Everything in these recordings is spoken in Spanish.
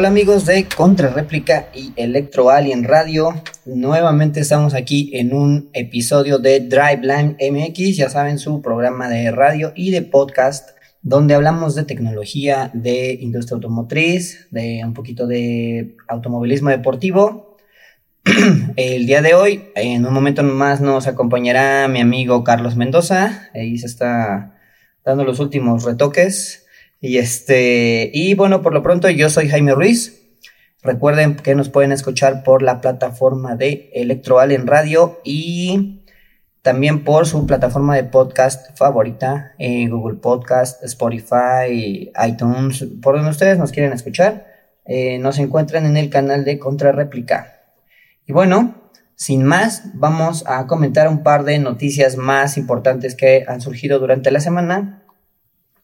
Hola amigos de Contrarréplica y Electro Alien Radio. Nuevamente estamos aquí en un episodio de Driveline MX, ya saben, su programa de radio y de podcast, donde hablamos de tecnología, de industria automotriz, de un poquito de automovilismo deportivo. El día de hoy, en un momento más, nos acompañará mi amigo Carlos Mendoza. Ahí se está dando los últimos retoques. Y este, y bueno, por lo pronto yo soy Jaime Ruiz. Recuerden que nos pueden escuchar por la plataforma de Electroal en Radio y también por su plataforma de podcast favorita, en Google Podcast, Spotify, iTunes, por donde ustedes nos quieren escuchar. Eh, nos encuentran en el canal de Contrarréplica. Y bueno, sin más, vamos a comentar un par de noticias más importantes que han surgido durante la semana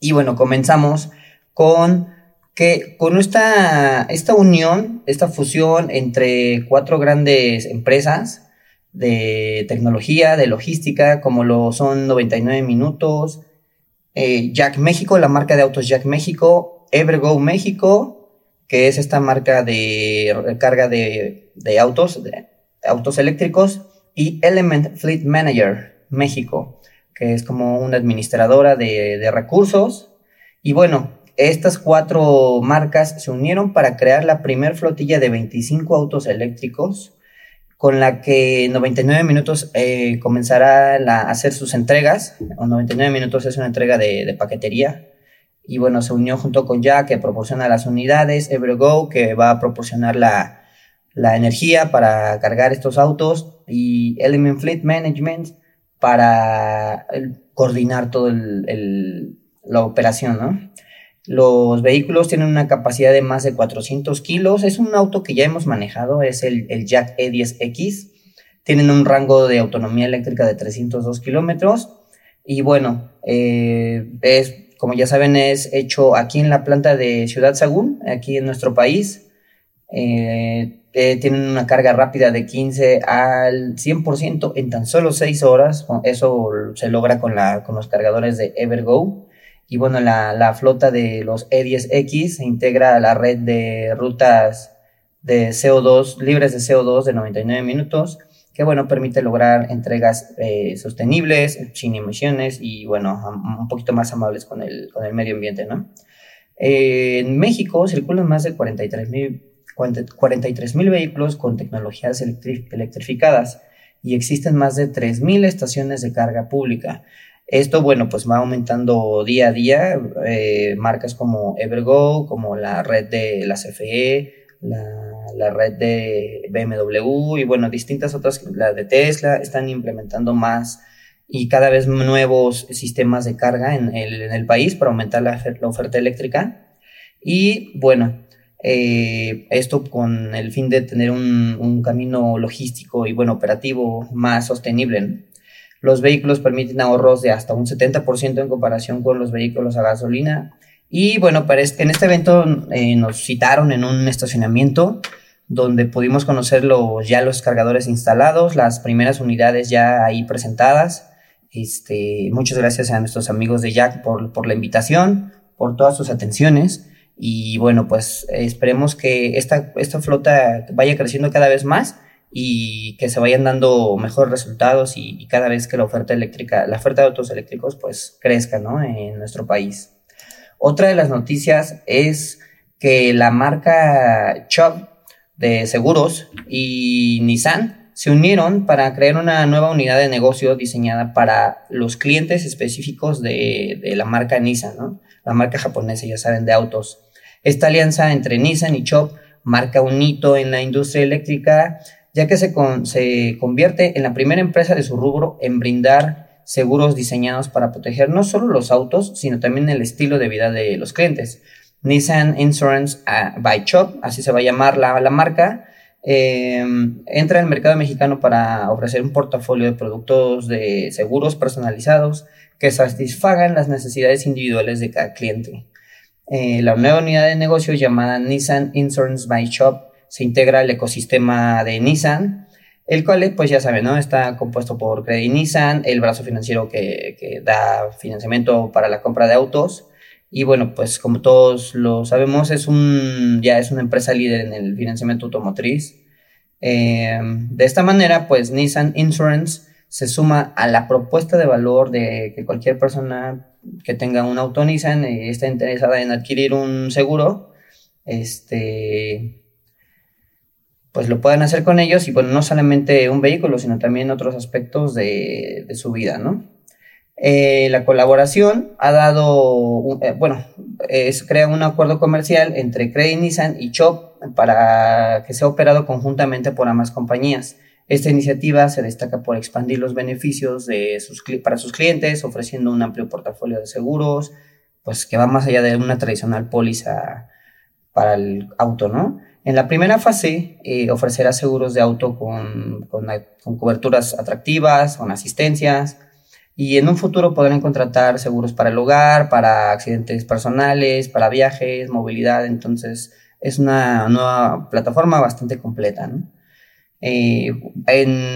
y bueno, comenzamos con que con esta, esta unión, esta fusión entre cuatro grandes empresas de tecnología, de logística, como lo son 99 Minutos, eh, Jack México, la marca de autos Jack México, Evergo México, que es esta marca de recarga de, autos, de autos eléctricos, y Element Fleet Manager México, que es como una administradora de, recursos. Y bueno, estas cuatro marcas se unieron para crear la primer flotilla de 25 autos eléctricos, con la que 99 minutos eh, comenzará a hacer sus entregas. O 99 minutos es una entrega de, paquetería. Y bueno, se unió junto con Jack, que proporciona las unidades, Evergo, que va a proporcionar la, la energía para cargar estos autos, y Element Fleet Management, para coordinar toda la operación, ¿no? Los vehículos tienen una capacidad de más de 400 kilos. Es un auto que ya hemos manejado, es el, Jack E10X. Tienen un rango de autonomía eléctrica de 302 kilómetros. Y bueno, eh, es, como ya saben, es hecho aquí en la planta de Ciudad Sagún, aquí en nuestro país. Eh, eh, tienen una carga rápida de 15 al 100% en tan solo 6 horas. Eso se logra con, la, con los cargadores de Evergo. Y bueno, la, la flota de los E10X se integra a la red de rutas de CO2, libres de CO2 de 99 minutos, que bueno, permite lograr entregas eh, sostenibles, sin emisiones y bueno, un poquito más amables con el, con el medio ambiente, ¿no? Eh, en México circulan más de 43 mil 43 mil vehículos con tecnologías electrificadas y existen más de 3 mil estaciones de carga pública. Esto, bueno, pues va aumentando día a día. Eh, marcas como Evergo, como la red de la CFE, la, red de BMW y, bueno, distintas otras, la de Tesla, están implementando más y cada vez nuevos sistemas de carga en el, en el país para aumentar la, la oferta eléctrica. Y, bueno, eh, esto con el fin de tener un, camino logístico y bueno, operativo más sostenible. Los vehículos permiten ahorros de hasta un 70% en comparación con los vehículos a gasolina. Y bueno, en este evento eh, nos citaron en un estacionamiento donde pudimos conocer ya los cargadores instalados, las primeras unidades ya ahí presentadas. Este, muchas gracias a nuestros amigos de Jack por, por la invitación, por todas sus atenciones. Y bueno, pues esperemos que esta, esta flota vaya creciendo cada vez más y que se vayan dando mejores resultados y, cada vez que la oferta eléctrica, la oferta de autos eléctricos pues crezca, ¿no? En nuestro país. Otra de las noticias es que la marca Chubb de seguros y Nissan se unieron para crear una nueva unidad de negocio diseñada para los clientes específicos de, de la marca Nissan, ¿no? La marca japonesa, ya saben, de autos. Esta alianza entre Nissan y Chop marca un hito en la industria eléctrica, ya que se, se convierte en la primera empresa de su rubro en brindar seguros diseñados para proteger no solo los autos, sino también el estilo de vida de los clientes. Nissan Insurance ah, by Chop, así se va a llamar la, marca, em, entra al mercado mexicano para ofrecer un portafolio de productos de seguros personalizados que satisfagan las necesidades individuales de cada cliente. Eh, la nueva unidad de negocio llamada Nissan Insurance by Shop se integra al ecosistema de Nissan, el cual, pues ya saben, ¿no? Está compuesto por Credit Nissan, el brazo financiero que, da financiamiento para la compra de autos, Y bueno, pues como todos lo sabemos, es un, ya es una empresa líder en el financiamiento automotriz. Eh, de esta manera, pues Nissan Insurance se suma a la propuesta de valor de que cualquier persona que tenga un auto Nissan y esté interesada en adquirir un seguro, este, pues lo puedan hacer con ellos y bueno, no solamente un vehículo, sino también otros aspectos de, su vida, ¿no? Eh, la colaboración ha dado, eh, bueno, es, crea un acuerdo comercial entre Credit Nissan y Chop para que sea operado conjuntamente por ambas compañías. Esta iniciativa se destaca por expandir los beneficios de sus, para sus clientes, ofreciendo un amplio portafolio de seguros, pues que va más allá de una tradicional póliza para el auto, ¿no? En la primera fase eh, ofrecerá seguros de auto con, con, con, coberturas atractivas, con asistencias, y en un futuro podrán contratar seguros para el hogar, para accidentes personales, para viajes, movilidad, entonces es una nueva plataforma bastante completa, ¿no? Eh,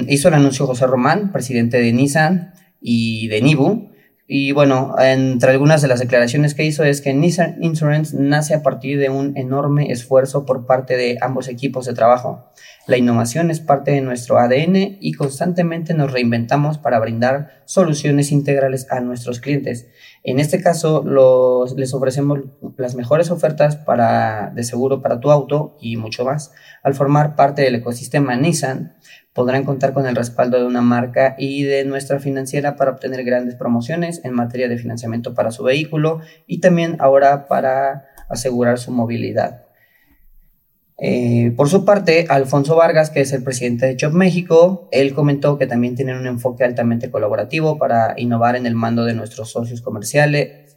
hizo el anuncio José Román, presidente de Nissan y de Nibu. Y bueno, entre algunas de las declaraciones que hizo es que Nissan Insurance nace a partir de un enorme esfuerzo por parte de ambos equipos de trabajo. La innovación es parte de nuestro ADN y constantemente nos reinventamos para brindar soluciones integrales a nuestros clientes. En este caso, les ofrecemos las mejores ofertas para, de seguro para tu auto y mucho más. Al formar parte del ecosistema Nissan, podrán contar con el respaldo de una marca y de nuestra financiera para obtener grandes promociones en materia de financiamiento para su vehículo y también ahora para asegurar su movilidad. Eh, por su parte, Alfonso Vargas, que es el presidente de Chop México, él comentó que también tienen un enfoque altamente colaborativo para innovar en el mando de nuestros socios comerciales.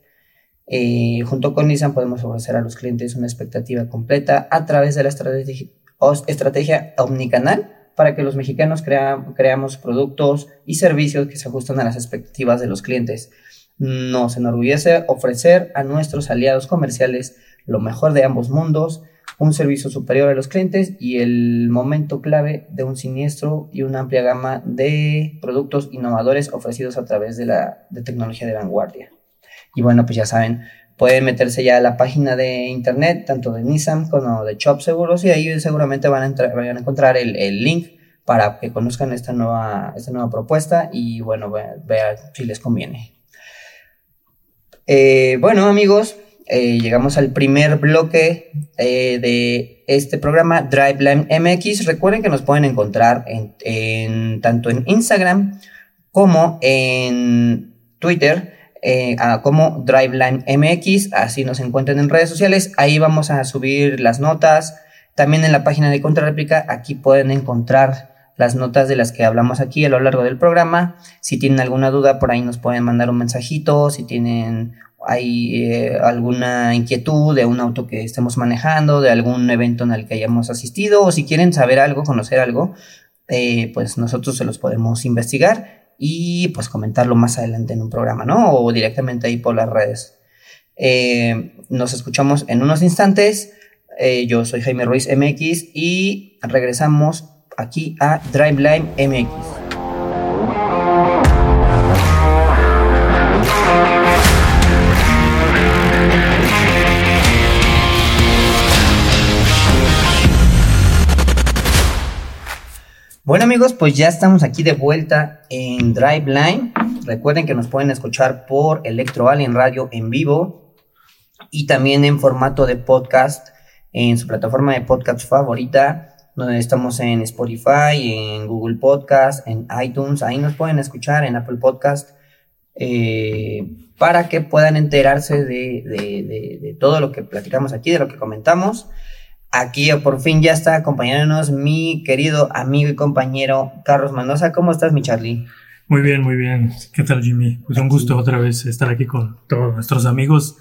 Eh, junto con Nissan podemos ofrecer a los clientes una expectativa completa a través de la estrategia, omnicanal para que los mexicanos creamos productos y servicios que se ajustan a las expectativas de los clientes. Nos enorgullece ofrecer a nuestros aliados comerciales lo mejor de ambos mundos, un servicio superior a los clientes y el momento clave de un siniestro y una amplia gama de productos innovadores ofrecidos a través de la de tecnología de vanguardia. Y bueno, pues ya saben, pueden meterse ya a la página de internet, tanto de Nissan como de Chop Seguros, y ahí seguramente van a, entrar, van a encontrar el, el, link para que conozcan esta nueva, esta nueva propuesta y bueno, vean si les conviene. Eh, bueno, amigos, eh, llegamos al primer bloque eh, de este programa, Driveline MX. Recuerden que nos pueden encontrar en, tanto en Instagram como en Twitter. Eh, como Driveline MX, así nos encuentran en redes sociales, ahí vamos a subir las notas, también en la página de Contrarréplica, aquí pueden encontrar las notas de las que hablamos aquí a lo largo del programa. Si tienen alguna duda, por ahí nos pueden mandar un mensajito. Si tienen hay eh, alguna inquietud de un auto que estemos manejando, de algún evento en el que hayamos asistido, o si quieren saber algo, conocer algo, eh, pues nosotros se los podemos investigar y pues comentarlo más adelante en un programa, ¿no? O directamente ahí por las redes. Eh, nos escuchamos en unos instantes. yo soy Jaime Ruiz MX y regresamos aquí a Driveline MX. Bueno amigos, pues ya estamos aquí de vuelta en Driveline. Recuerden que nos pueden escuchar por Electro Alien Radio en vivo y también en formato de podcast en su plataforma de podcast favorita, donde estamos en Spotify, en Google Podcast, en iTunes. Ahí nos pueden escuchar en Apple Podcast eh, para que puedan enterarse de, de todo lo que platicamos aquí, de lo que comentamos. Aquí por fin ya está acompañándonos mi querido amigo y compañero Carlos Mendoza. ¿Cómo estás, mi Charlie? Muy bien, muy bien. ¿Qué tal, Jimmy? Pues un gusto otra vez estar aquí con todos nuestros amigos,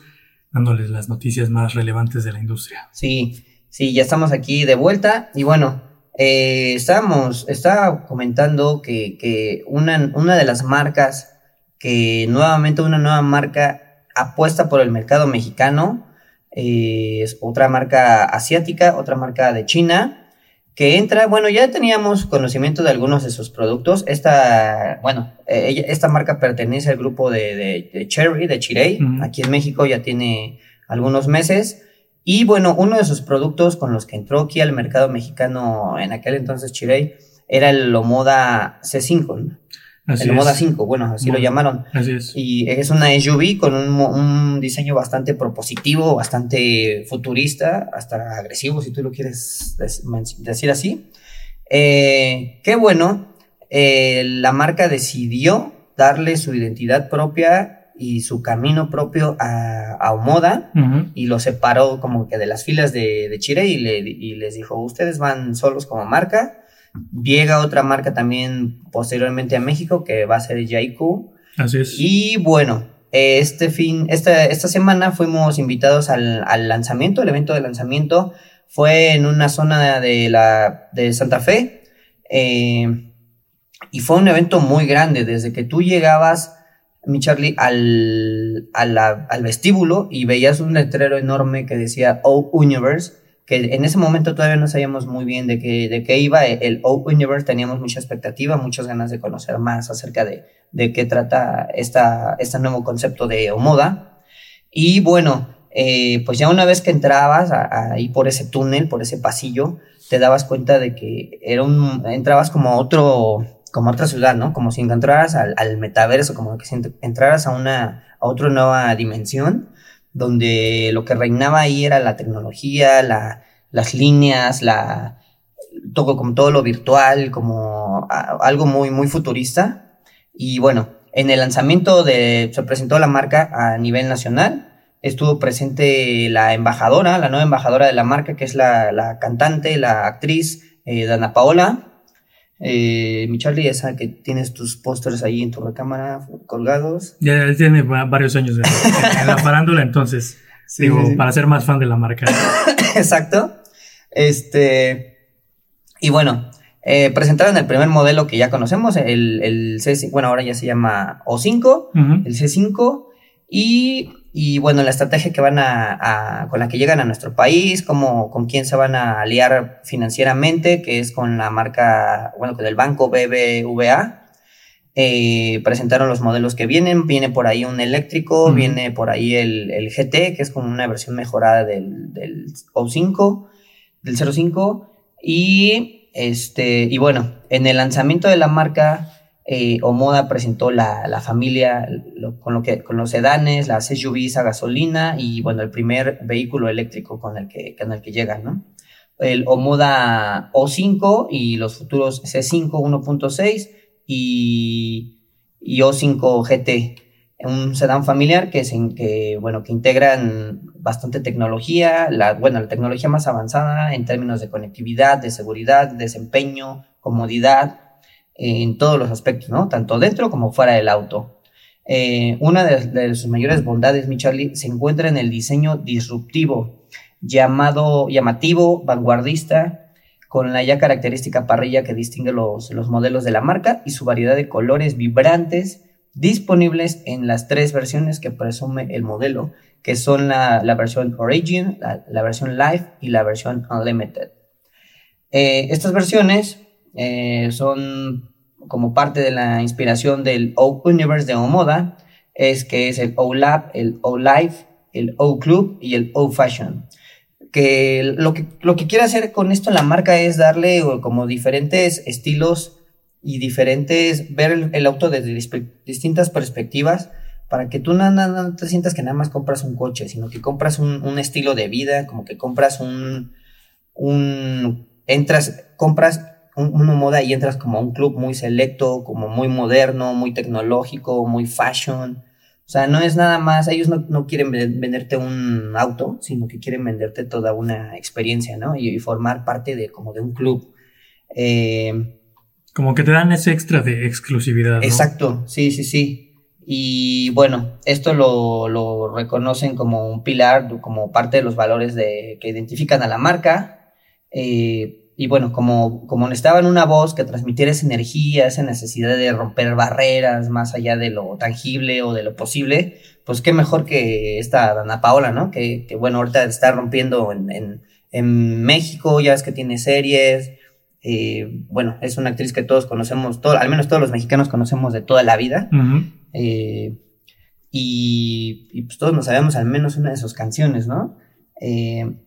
dándoles las noticias más relevantes de la industria. Sí, sí, ya estamos aquí de vuelta. Y bueno, eh, estábamos, estaba comentando que, que una, una de las marcas, que nuevamente una nueva marca apuesta por el mercado mexicano, es otra marca asiática, otra marca de China. que entra, bueno, ya teníamos conocimiento de algunos de sus productos. Esta, bueno, eh, esta marca pertenece al grupo de, de, Cherry, de Chirey. Aquí en México ya tiene algunos meses. Y bueno, uno de sus productos con los que entró aquí al mercado mexicano en aquel entonces Chirey era el Lomoda C5. El Lomoda 5, bueno, así lo llamaron. Así es. Y es una SUV con un, un, diseño bastante propositivo, bastante futurista, hasta agresivo, si tú lo quieres decir así. Eh, qué bueno, eh, la marca decidió darle su identidad propia y su camino propio a, a Omoda y lo separó como que de las filas de, de Chile y, le, y les dijo, ustedes van solos como marca. Llega otra marca también posteriormente a México que va a ser Jaiku. Así es. Y bueno, este fin, esta, esta semana fuimos invitados al, al lanzamiento, el evento de lanzamiento fue en una zona de, la, de Santa Fe. Eh, y fue un evento muy grande, desde que tú llegabas mi Charlie, al, al vestíbulo y veías un letrero enorme que decía O Universe, que en ese momento todavía no sabíamos muy bien de qué, de qué iba el O Universe, teníamos mucha expectativa, muchas ganas de conocer más acerca de, de qué trata esta, este nuevo concepto de moda. Y bueno, eh, pues ya una vez que entrabas ahí por ese túnel, por ese pasillo, te dabas cuenta de que era un, entrabas como otro, como otra ciudad, ¿no? Como si entraras al, al metaverso, como que si entraras a una, a otra nueva dimensión, donde lo que reinaba ahí era la tecnología, la, las líneas, la, todo, como todo lo virtual, como algo muy, muy futurista. Y bueno, en el lanzamiento de, se presentó la marca a nivel nacional, estuvo presente la embajadora, la nueva embajadora de la marca, que es la, la cantante, la actriz eh, Dana Paola, eh, mi Charlie, esa que tienes tus pósters ahí en tu recámara colgados. Ya él tiene varios años en, la farándula, entonces, digo, para ser más fan de la marca. Exacto. Este, y bueno, eh, presentaron el primer modelo que ya conocemos, el, el C5, bueno, ahora ya se llama O5, el C5, y y bueno, la estrategia que van a, con la que llegan a nuestro país, como, con quién se van a aliar financieramente, que es con la marca, bueno, con el banco BBVA. Eh, presentaron los modelos que vienen, viene por ahí un eléctrico, viene por ahí el, el, GT, que es como una versión mejorada del, del O5, del 05, y este, y bueno, en el lanzamiento de la marca, eh, Omoda presentó la, la familia con, lo que, con los sedanes, las SUVs a gasolina y bueno, el primer vehículo eléctrico con el que, con el que llegan, ¿no? El Omoda O5 y los futuros C5 1.6 y, y, O5 GT, un sedán familiar que, que, bueno, que integran bastante tecnología, la, bueno, la tecnología más avanzada en términos de conectividad, de seguridad, desempeño, comodidad, en todos los aspectos. Tanto dentro como fuera del auto. Eh, una de, sus mayores bondades, mi Charlie, se encuentra en el diseño disruptivo, llamado, llamativo, vanguardista, con la ya característica parrilla que distingue los, los modelos de la marca y su variedad de colores vibrantes disponibles en las tres versiones que presume el modelo, que son la, la versión Origin, la, versión Live y la versión Unlimited. Eh, estas versiones eh, son como parte de la inspiración del O-Universe de O-Moda, es que es el O-Lab, el O-Life, el O-Club y el O-Fashion. Que lo, que lo que quiere hacer con esto la marca es darle como diferentes estilos y diferentes, ver el, auto desde distintas perspectivas para que tú no, no, te sientas que nada más compras un coche, sino que compras un, un estilo de vida, como que compras un, un, entras, compras una moda y entras como a un club muy selecto, como muy moderno, muy tecnológico, muy fashion. O sea, no es nada más, ellos no, quieren venderte un auto, sino que quieren venderte toda una experiencia, ¿no? Y, formar parte de como de un club. Eh, como que te dan ese extra de exclusividad. ¿no? Exacto, sí, sí, sí. Y bueno, esto lo, lo, reconocen como un pilar, como parte de los valores de, que identifican a la marca. Eh, y bueno, como, como necesitaban una voz que transmitiera esa energía, esa necesidad de romper barreras más allá de lo tangible o de lo posible, pues qué mejor que esta Dana Paola, ¿no? Que, que bueno, ahorita está rompiendo en, en, en, México, ya ves que tiene series, Eh, bueno, es una actriz que todos conocemos, todo, al menos todos los mexicanos conocemos de toda la vida. Eh, y, pues todos nos sabemos al menos una de sus canciones, ¿no? Eh,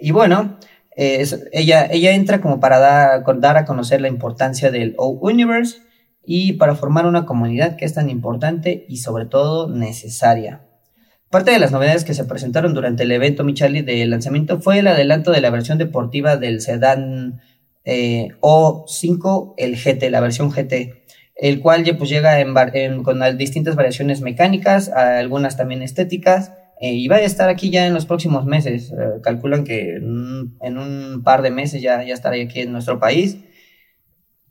y bueno, ella, ella entra como para dar, a conocer la importancia del O-Universe y para formar una comunidad que es tan importante y sobre todo necesaria. Parte de las novedades que se presentaron durante el evento Michali de lanzamiento fue el adelanto de la versión deportiva del sedán eh, O5, el GT, la versión GT, el cual ya pues llega con distintas variaciones mecánicas, algunas también estéticas, eh, y va a estar aquí ya en los próximos meses. Eh, calculan que en un par de meses ya, ya estará aquí en nuestro país.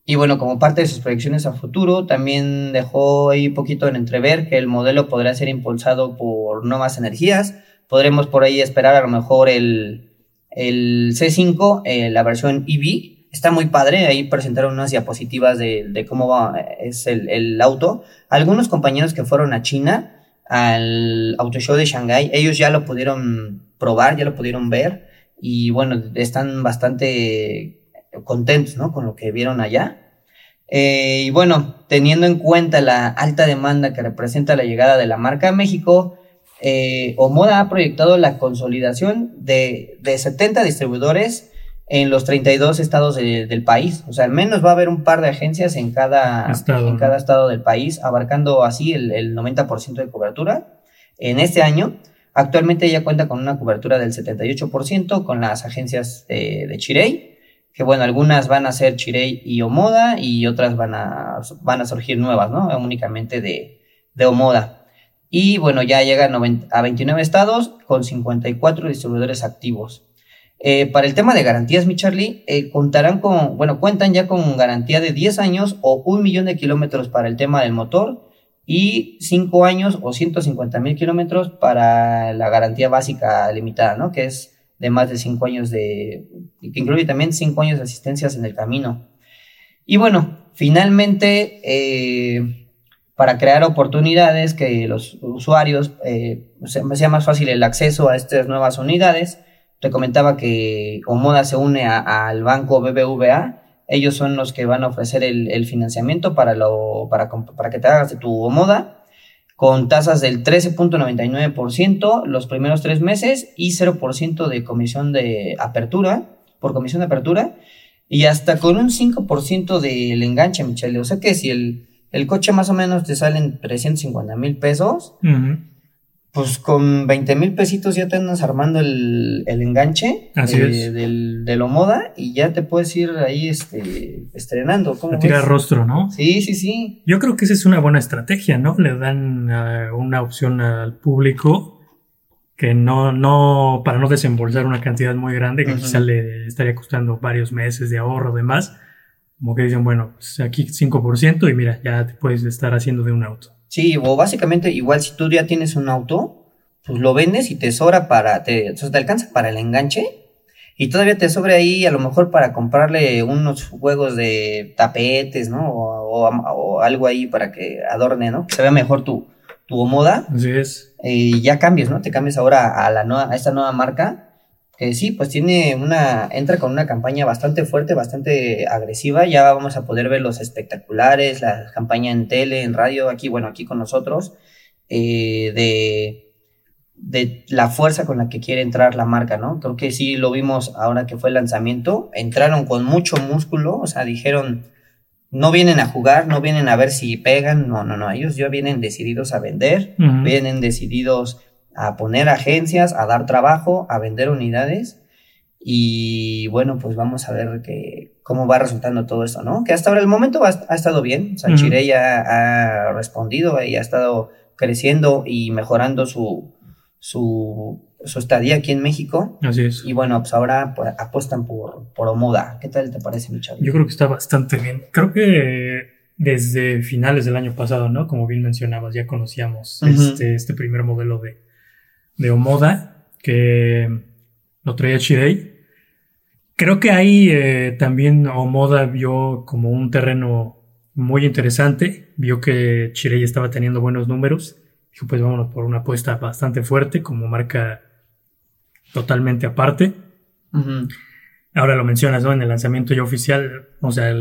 Y bueno, como parte de sus proyecciones a futuro, también dejó ahí poquito en entrever que el modelo podrá ser impulsado por nuevas energías. Podremos por ahí esperar a lo mejor el, el C5, eh, la versión EV. Está muy padre, ahí presentaron unas diapositivas de, de cómo va, es el, el, auto. Algunos compañeros que fueron a China, al Auto Show de Shanghai, ellos ya lo pudieron probar, ya lo pudieron ver y bueno, están bastante contentos, ¿no? Con lo que vieron allá. Eh, y bueno, teniendo en cuenta la alta demanda que representa la llegada de la marca a México, eh, Omoda ha proyectado la consolidación de, de 70 distribuidores en los 32 estados del país. O sea, al menos va a haber un par de agencias en cada estado, en cada estado del país, abarcando así el, el 90% de cobertura. En este año, actualmente ya cuenta con una cobertura del 78% con las agencias de, de Chirey que bueno, algunas van a ser Chirei y Omoda y otras van a, van a surgir nuevas, ¿no? Únicamente de, de Omoda. Y bueno, ya llegan a 29 estados con 54 distribuidores activos. Eh, para el tema de garantías, mi Charlie, eh, contarán con, bueno, cuentan ya con garantía de 10 años o un millón de kilómetros para el tema del motor y 5 años o 150 mil kilómetros para la garantía básica limitada, ¿no? Que es de más de cinco años de, que incluye también cinco años de asistencias en el camino. Y bueno, finalmente, eh, para crear oportunidades que los usuarios sea más fácil el acceso a estas nuevas unidades, te comentaba que Omoda se une al banco BBVA. Ellos son los que van a ofrecer el, financiamiento para, lo, para, para que te hagas de tu Omoda con tasas del 13.99% los primeros tres meses y 0% de comisión de apertura, por comisión de apertura, y hasta con un 5% del enganche, Michelle. O sea que si el, el coche más o menos te sale en 350 mil pesos, pues con 20 mil pesitos ya te andas armando el, enganche de, Del, de lo moda y ya te puedes ir ahí este, estrenando. A tirar rostro, ¿no? Sí, sí, sí. Yo creo que esa es una buena estrategia, ¿no? Le dan eh, una opción al público que no, no, para no desembolsar una cantidad muy grande que quizá le estaría costando varios meses de ahorro, demás. Como que dicen, bueno, pues aquí 5% y mira, ya te puedes estar haciendo de un auto. Sí, o básicamente igual si tú ya tienes un auto, pues lo vendes y te sobra para, te, te alcanza para el enganche y todavía te sobra ahí a lo mejor para comprarle unos juegos de tapetes, ¿no? O, algo ahí para que adorne, ¿no? Que se vea mejor tu, tu moda. Así es. Y ya cambies, ¿no? Te cambies ahora a la nueva, a esta nueva marca que sí, pues tiene una, entra con una campaña bastante fuerte, bastante agresiva, ya vamos a poder ver los espectaculares, la campaña en tele, en radio, aquí, bueno, aquí con nosotros, eh, de, de la fuerza con la que quiere entrar la marca, ¿no? Creo que sí lo vimos ahora que fue el lanzamiento, entraron con mucho músculo, o sea, dijeron, no vienen a jugar, no vienen a ver si pegan, no, no, no, ellos ya vienen decididos a vender, vienen decididos a poner agencias, a dar trabajo, a vender unidades. Y bueno, pues vamos a ver que, cómo va resultando todo esto, ¿no? Que hasta ahora el momento ha, estado bien. O sea, ya ha respondido y ha estado creciendo y mejorando su, su, su, estadía aquí en México. Así es. Y bueno, pues ahora pues, apuestan por, por Omoda. ¿Qué tal te parece, mi Yo creo que está bastante bien. Creo que desde finales del año pasado, ¿no? Como bien mencionabas, ya conocíamos este, este primer modelo de, de Omoda, que lo traía Chirei. Creo que ahí eh, también Omoda vio como un terreno muy interesante, vio que Chirei estaba teniendo buenos números, dijo pues vámonos por una apuesta bastante fuerte como marca totalmente aparte. ahora lo mencionas, ¿no? En el lanzamiento ya oficial, o sea,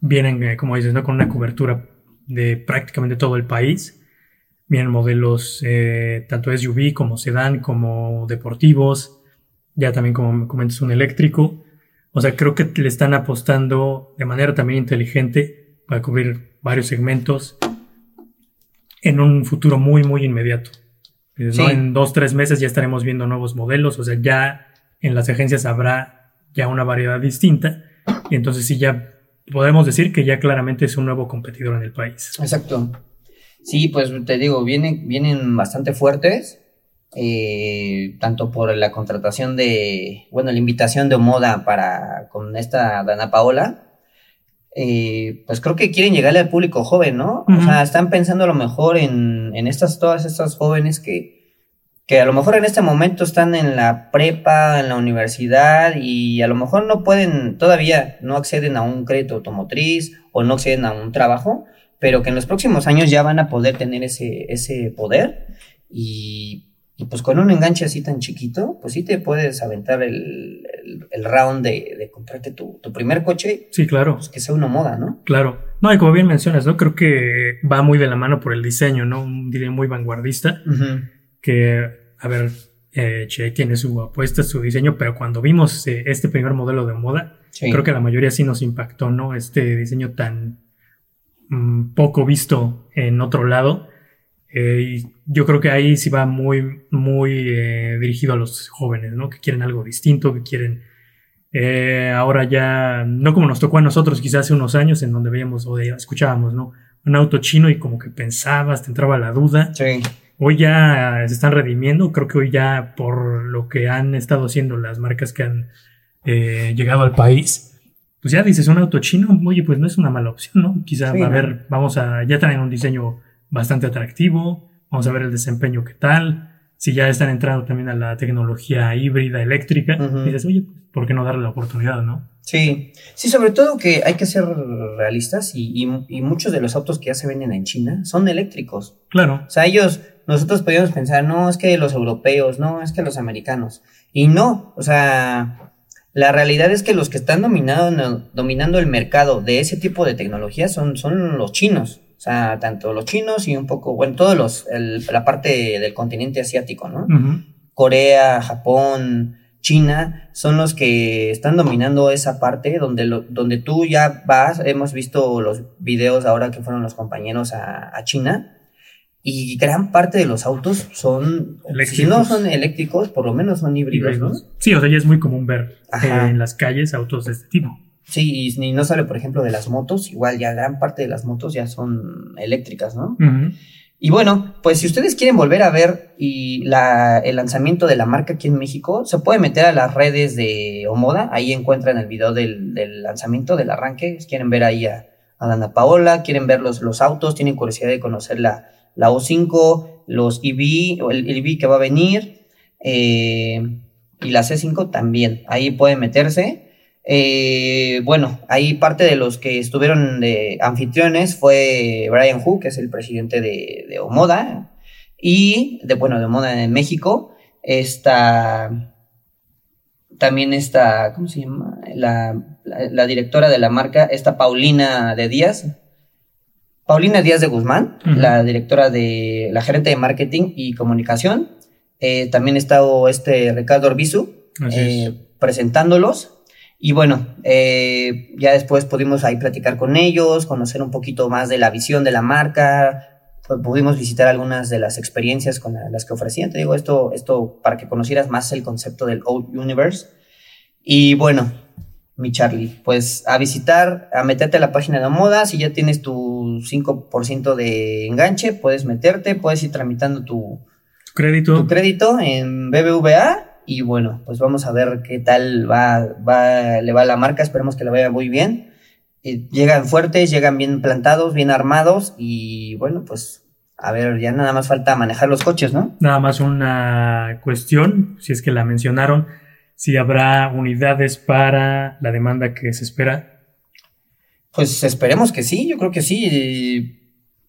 vienen, eh, como dices, ¿no? Con una cobertura de prácticamente todo el país. Vienen modelos eh, tanto SUV como sedán, como deportivos, ya también como comentas un eléctrico. O sea, creo que le están apostando de manera también inteligente para cubrir varios segmentos en un futuro muy, muy inmediato. En dos, tres meses ya estaremos viendo nuevos modelos, o sea, ya en las agencias habrá ya una variedad distinta y entonces sí ya podemos decir que ya claramente es un nuevo competidor en el país. Exacto. Sí, pues te digo, vienen, vienen bastante fuertes, eh, tanto por la contratación de, bueno, la invitación de Moda para, con esta Dana Paola, eh, pues creo que quieren llegarle al público joven, ¿no? O sea, están pensando a lo mejor en, en estas, todas estas jóvenes que, que a lo mejor en este momento están en la prepa, en la universidad y a lo mejor no pueden, todavía no acceden a un crédito automotriz o no acceden a un trabajo, pero que en los próximos años ya van a poder tener ese, ese poder y, pues con un enganche así tan chiquito, pues sí te puedes aventar el, el, round de, de, comprarte tu, tu, primer coche. Sí, claro. Pues que sea una moda, ¿no? Claro. No, y como bien mencionas, ¿no? Creo que va muy de la mano por el diseño, ¿no? Un diría muy vanguardista. Que, a ver, eh, Che tiene su apuesta, su diseño, pero cuando vimos eh, este primer modelo de moda, creo que la mayoría sí nos impactó, ¿no? Este diseño tan Mm, poco visto en otro lado. Eh, y yo creo que ahí sí va muy, muy eh, dirigido a los jóvenes, ¿no? Que quieren algo distinto, que quieren eh, ahora ya, no como nos tocó a nosotros quizás hace unos años en donde veíamos o escuchábamos, ¿no? Un auto chino y como que pensabas, te entraba la duda. Sí. Hoy ya se están redimiendo, creo que hoy ya por lo que han estado haciendo las marcas que han llegado al país, pues ya dices un auto chino, oye, pues no es una mala opción, ¿no? Quizá, a ver, vamos a, ya traen un diseño bastante atractivo, vamos a ver el desempeño qué tal, si ya están entrando también a la tecnología híbrida, eléctrica, dices, oye, ¿por qué no darle la oportunidad, no? Sí, sí, sobre todo que hay que ser realistas y, y, muchos de los autos que ya se venden en China son eléctricos. Claro. O sea, ellos, nosotros podríamos pensar, no, es que los europeos, no, es que los americanos. Y no, o sea, la realidad es que los que están dominando, dominando el mercado de ese tipo de tecnología son, son los chinos. O sea, tanto los chinos y un poco, bueno, todos los, la parte del continente asiático, ¿no? Corea, Japón, China, son los que están dominando esa parte donde, lo, donde tú ya vas, hemos visto los videos ahora que fueron los compañeros a, a China, y gran parte de los autos son, si no son eléctricos, por lo menos son híbridos, ¿no? Sí, o sea, ya es muy común ver eh, en las calles autos de este tipo. Sí, y no sale, por ejemplo, de las motos, igual ya gran parte de las motos ya son eléctricas, ¿no? Y bueno, pues si ustedes quieren volver a ver y la, el lanzamiento de la marca aquí en México, se puede meter a las redes de Omoda, ahí encuentran el video del, del lanzamiento, del arranque, quieren ver ahí a, a Dana Paola, quieren ver los, los autos, tienen curiosidad de conocer la la O5, los EV, el, el EV que va a venir, eh, y la C5 también, ahí pueden meterse. Eh, bueno, ahí parte de los que estuvieron de anfitriones fue Brian Hu, que es el presidente de, de Omoda, y de, bueno, de Omoda en México, está también está, ¿cómo se llama? La, la, directora de la marca, esta Paulina de Díaz, Paulina Díaz de Guzmán, la directora de, la gerente de marketing y comunicación. Eh, también está este Ricardo Orbizu eh, presentándolos. Y bueno, eh, ya después pudimos ahí platicar con ellos, conocer un poquito más de la visión de la marca, pudimos visitar algunas de las experiencias con las que ofrecían. Te digo esto, esto para que conocieras más el concepto del Old Universe. Y bueno, mi Charlie, pues a visitar, a meterte a la página de moda, si ya tienes tu 5% de enganche, puedes meterte, puedes ir tramitando tu crédito, tu crédito en BBVA y bueno, pues vamos a ver qué tal va, va le va la marca, esperemos que le vaya muy bien. Eh, llegan fuertes, llegan bien plantados, bien armados. Y bueno, pues a ver, ya nada más falta manejar los coches, ¿no? Nada más una cuestión, si es que la mencionaron si habrá unidades para la demanda que se espera. Pues esperemos que sí, yo creo que sí.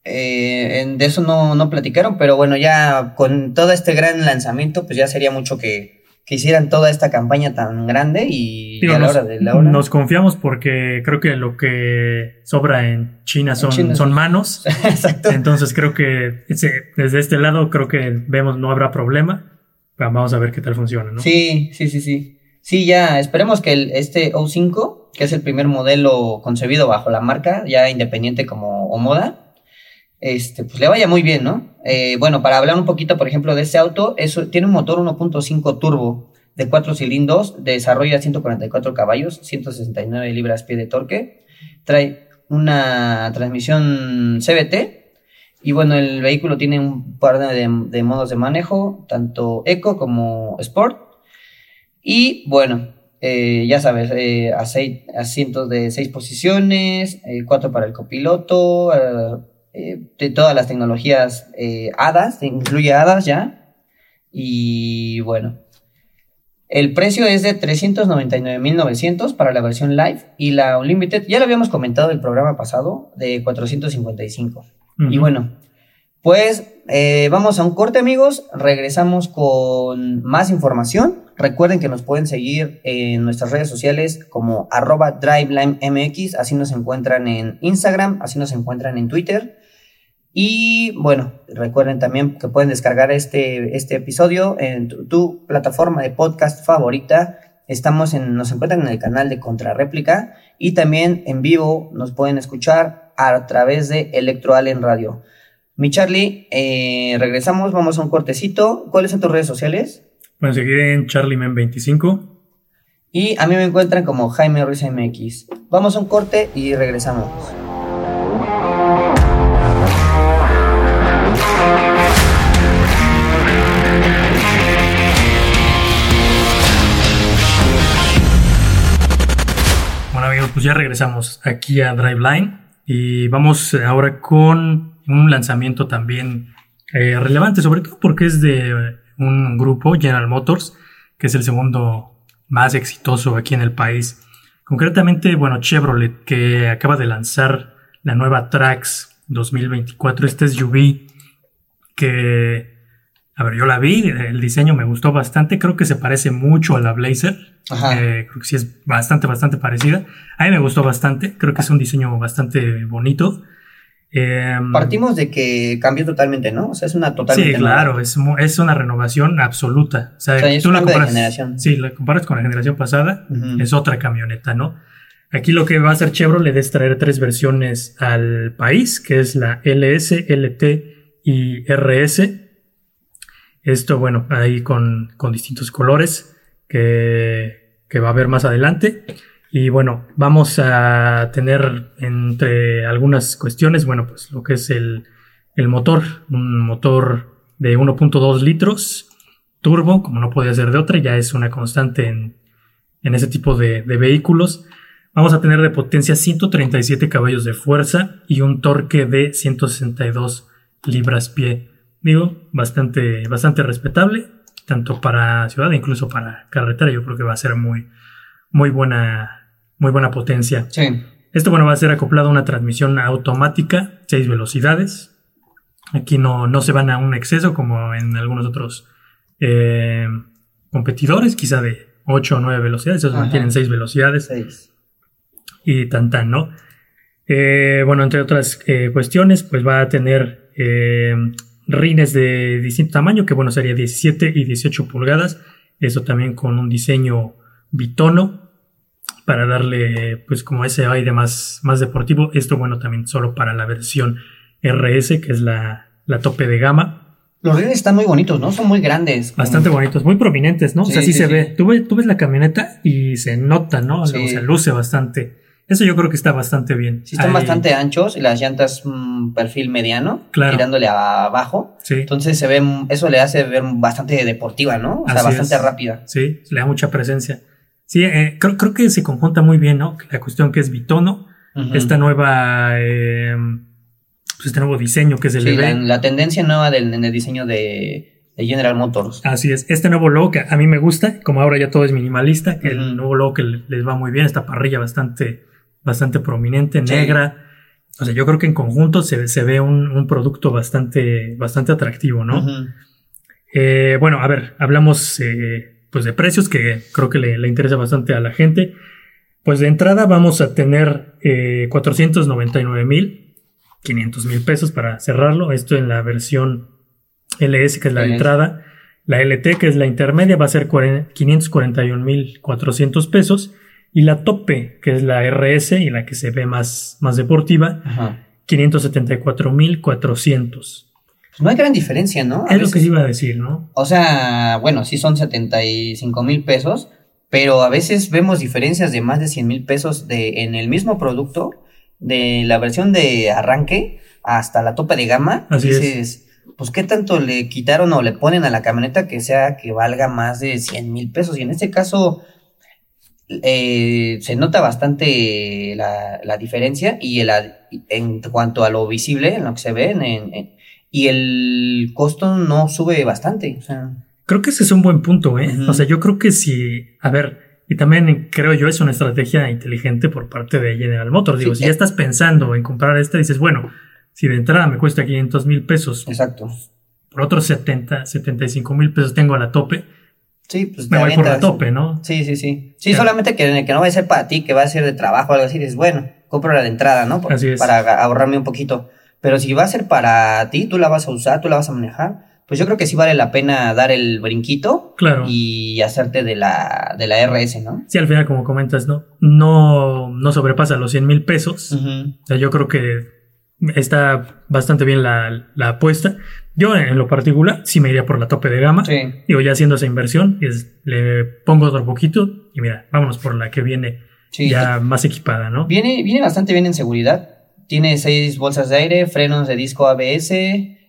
Eh, de eso no, no, platicaron, pero bueno, ya con todo este gran lanzamiento, pues ya sería mucho que, que hicieran toda esta campaña tan grande y, a la hora de la hora. Nos confiamos porque creo que lo que sobra en China son, son manos. Exacto. Entonces creo que desde este lado creo que vemos no habrá problema. Vamos a ver qué tal funciona, ¿no? Sí, sí, sí, sí. Sí, ya esperemos que este O5, que es el primer modelo concebido bajo la marca, ya independiente como Omoda, este, pues le vaya muy bien, ¿no? Eh, bueno, para hablar un poquito, por ejemplo, de este auto, eso, tiene un motor 1.5 turbo de 4 cilindros, desarrolla 144 caballos, 169 libras-pie de torque, trae una transmisión CBT y bueno, el vehículo tiene un par de, modos de manejo, tanto eco como sport. Y bueno, eh, ya sabes, eh, asientos de seis posiciones, eh, cuatro para el copiloto, de todas las tecnologías HADAS, incluye HADAS ya. Y bueno, el precio es de 399.900 para la versión live y la Unlimited, ya lo habíamos comentado el programa pasado, de 455. Y bueno, pues eh, vamos a un corte amigos, regresamos con más información. Recuerden que nos pueden seguir en nuestras redes sociales como arroba DriveLineMX, así nos encuentran en Instagram, así nos encuentran en Twitter. Y bueno, recuerden también que pueden descargar este, este episodio en tu, plataforma de podcast favorita. Estamos en, nos encuentran en el canal de Contrarréplica y también en vivo nos pueden escuchar a través de Electro en Radio. Mi Charlie, eh, regresamos, vamos a un cortecito. ¿Cuáles son tus redes sociales? Pueden seguir en CharlieMen25. Y a mí me encuentran como Jaime Ruiz MX. Vamos a un corte y regresamos. pues ya regresamos aquí a Driveline y vamos ahora con un lanzamiento también eh, relevante, sobre todo porque es de un grupo, General Motors, que es el segundo más exitoso aquí en el país. Concretamente, bueno, Chevrolet, que acaba de lanzar la nueva Trax 2024, este SUV que, a ver, yo la vi, el diseño me gustó bastante, creo que se parece mucho a la Blazer, eh, creo que sí es bastante, bastante parecida. A mí me gustó bastante, creo que es un diseño bastante bonito. Em, Partimos de que cambió totalmente, ¿no? O sea, es una totalmente. Sí, claro, es, es, una renovación absoluta. O sea, tú la comparas, generación. Sí, la comparas con la generación pasada, es otra camioneta, ¿no? Aquí lo que va a hacer Chevrolet es traer tres versiones al país, que es la LS, LT y RS. Esto, bueno, ahí con, con distintos colores que que va a haber más adelante. Y bueno, vamos a tener entre algunas cuestiones, bueno, pues lo que es el, motor, un motor de 1.2 litros, turbo, como no podía ser de otra, ya es una constante en, ese tipo de, vehículos. Vamos a tener de potencia 137 caballos de fuerza y un torque de 162 libras-pie. Digo, bastante, bastante respetable tanto para ciudad, incluso para carretera, yo creo que va a ser muy, muy buena, muy buena potencia. Sí. Esto, bueno, va a ser acoplado a una transmisión automática, 6 velocidades. Aquí no, no se van a un exceso como en algunos otros eh, competidores, quizá de 8 o 9 velocidades, esos mantienen 6 velocidades. 6. Y tan tan, ¿no? Eh, bueno, entre otras eh, cuestiones, pues va a tener rines de distinto tamaño, que bueno, sería 17 y 18 pulgadas. Eso también con un diseño bitono para darle pues como ese aire más, más deportivo. Esto bueno también solo para la versión RS, que es la, tope de gama. Los rines están muy bonitos, ¿no? Son muy grandes. Bastante bonitos, muy prominentes, ¿no? o sea, sí, se ve. Tú, ves. tú, ves la camioneta y se nota, ¿no? O sea, luce bastante. Eso yo creo que está bastante bien. Sí, están bastante anchos y las llantas un perfil mediano, tirándole abajo. Sí. Entonces se ve, eso le hace ver bastante deportiva, ¿no? O sea, bastante rápida. Sí, le da mucha presencia. Sí, eh, creo, creo, que se conjunta muy bien, ¿no? La cuestión que es bitono, esta nueva, eh, pues este nuevo diseño que se le ve. La, la tendencia nueva del, en el diseño de, General Motors. Así es. Este nuevo logo que a mí me gusta, como ahora ya todo es minimalista, el nuevo logo que les va muy bien, esta parrilla bastante bastante prominente, negra. O sea, yo creo que en conjunto se, se ve un, producto bastante, bastante atractivo, ¿no? Eh, bueno, a ver, hablamos eh, pues de precios que creo que le, interesa bastante a la gente. Pues de entrada vamos a tener eh, 499 mil, 500 mil pesos para cerrarlo. Esto en la versión LS, que es la de entrada. La LT, que es la intermedia, va a ser 541 mil 400 pesos. Y la tope, que es la RS y la que se ve más, más deportiva, 574 mil 400. Pues no hay gran diferencia, ¿no? es lo que iba a decir, ¿no? O sea, bueno, sí son 75 mil pesos, pero a veces vemos diferencias de más de 100 mil pesos de, en el mismo producto, de la versión de arranque hasta la tope de gama. Así dices, pues qué tanto le quitaron o le ponen a la camioneta que sea que valga más de 100 mil pesos. Y en este caso eh, se nota bastante la, diferencia y el, en cuanto a lo visible, en lo que se ve, en y el costo no sube bastante. O sea. Creo que ese es un buen punto, ¿eh? O sea, yo creo que si, a ver, y también creo yo es una estrategia inteligente por parte de General Motors. Digo, si ya eh. estás pensando en comprar esta, dices, bueno, si de entrada me cuesta 500 mil pesos. Exacto. Por otros 70, 75 mil pesos tengo a la tope. Sí, pues me voy por la tope, ¿no? Sí, sí, sí. Sí, solamente que, que no va a ser para ti, que va a ser de trabajo o algo así, dices, bueno, compro la de entrada, ¿no? así es. Para ahorrarme un poquito. Pero si va a ser para ti, tú la vas a usar, tú la vas a manejar, pues yo creo que sí vale la pena dar el brinquito claro. y hacerte de la, de la RS, ¿no? Sí, al final, como comentas, ¿no? No, no sobrepasa los 100 mil pesos. O sea, yo creo que está bastante bien la, la, apuesta. Yo, en lo particular, sí me iría por la tope de gama. Sí. Digo, ya haciendo esa inversión, es, le pongo otro poquito y mira, vámonos por la que viene ya más equipada, ¿no? Viene, viene bastante bien en seguridad. Tiene seis bolsas de aire, frenos de disco ABS,